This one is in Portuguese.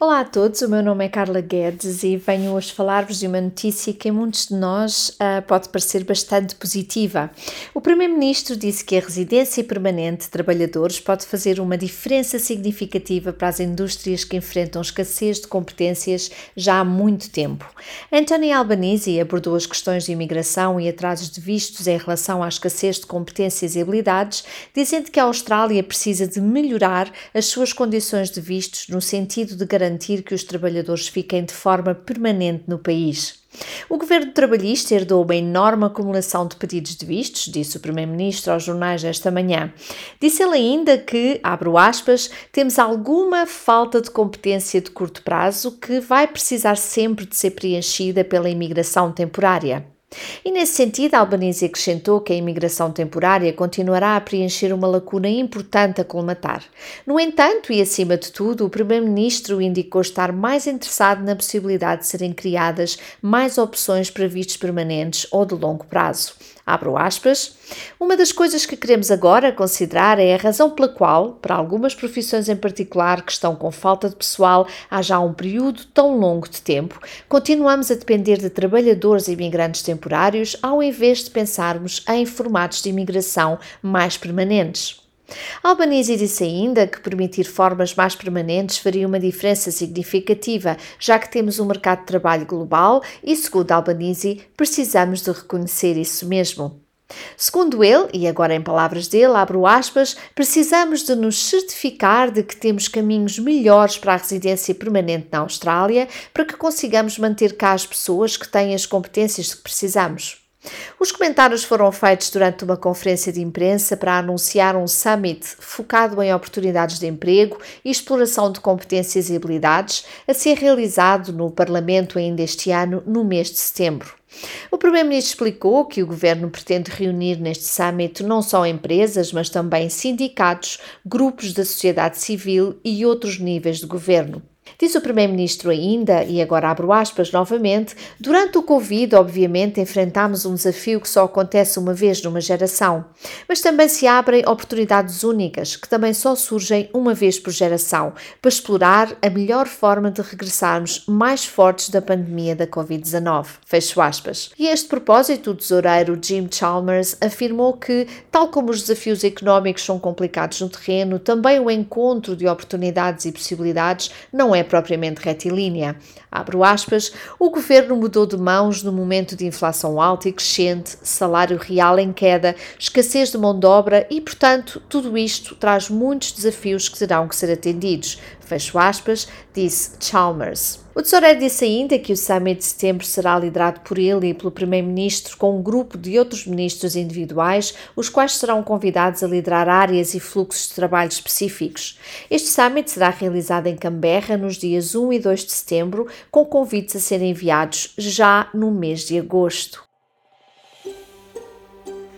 Olá a todos, o meu nome é Carla Guedes e venho hoje falar-vos de uma notícia que a muitos de nós uh, pode parecer bastante positiva. O Primeiro-Ministro disse que a residência permanente de trabalhadores pode fazer uma diferença significativa para as indústrias que enfrentam escassez de competências já há muito tempo. Anthony Albanese abordou as questões de imigração e atrasos de vistos em relação à escassez de competências e habilidades, dizendo que a Austrália precisa de melhorar as suas condições de vistos no sentido de garantir garantir que os trabalhadores fiquem de forma permanente no país. O governo trabalhista herdou uma enorme acumulação de pedidos de vistos, disse o primeiro-ministro aos jornais esta manhã. Disse ele ainda que, abro aspas, temos alguma falta de competência de curto prazo que vai precisar sempre de ser preenchida pela imigração temporária. E nesse sentido, Albanese acrescentou que a imigração temporária continuará a preencher uma lacuna importante a colmatar. No entanto, e acima de tudo, o Primeiro-Ministro indicou estar mais interessado na possibilidade de serem criadas mais opções para vistos permanentes ou de longo prazo. Abro aspas. Uma das coisas que queremos agora considerar é a razão pela qual, para algumas profissões em particular que estão com falta de pessoal há já um período tão longo de tempo, continuamos a depender de trabalhadores imigrantes temporários ao invés de pensarmos em formatos de imigração mais permanentes. Albanese disse ainda que permitir formas mais permanentes faria uma diferença significativa, já que temos um mercado de trabalho global e, segundo Albanese, precisamos de reconhecer isso mesmo. Segundo ele, e agora em palavras dele, abro aspas, precisamos de nos certificar de que temos caminhos melhores para a residência permanente na Austrália para que consigamos manter cá as pessoas que têm as competências que precisamos. Os comentários foram feitos durante uma conferência de imprensa para anunciar um summit focado em oportunidades de emprego e exploração de competências e habilidades, a ser realizado no Parlamento ainda este ano, no mês de setembro. O Primeiro-Ministro explicou que o governo pretende reunir neste summit não só empresas, mas também sindicatos, grupos da sociedade civil e outros níveis de governo. Diz o Primeiro-Ministro ainda, e agora abro aspas novamente, durante o Covid, obviamente, enfrentamos um desafio que só acontece uma vez numa geração, mas também se abrem oportunidades únicas, que também só surgem uma vez por geração, para explorar a melhor forma de regressarmos mais fortes da pandemia da Covid-19. Fecho aspas. E a este propósito, o tesoureiro Jim Chalmers afirmou que, tal como os desafios económicos são complicados no terreno, também o encontro de oportunidades e possibilidades não é é propriamente retilínea. Abro aspas, o governo mudou de mãos no momento de inflação alta e crescente, salário real em queda, escassez de mão de obra e, portanto, tudo isto traz muitos desafios que terão que ser atendidos. Fecho aspas, disse Chalmers. O tesoureiro disse ainda que o summit de setembro será liderado por ele e pelo primeiro-ministro com um grupo de outros ministros individuais, os quais serão convidados a liderar áreas e fluxos de trabalho específicos. Este summit será realizado em Canberra nos dias 1 e 2 de setembro, com convites a serem enviados já no mês de agosto.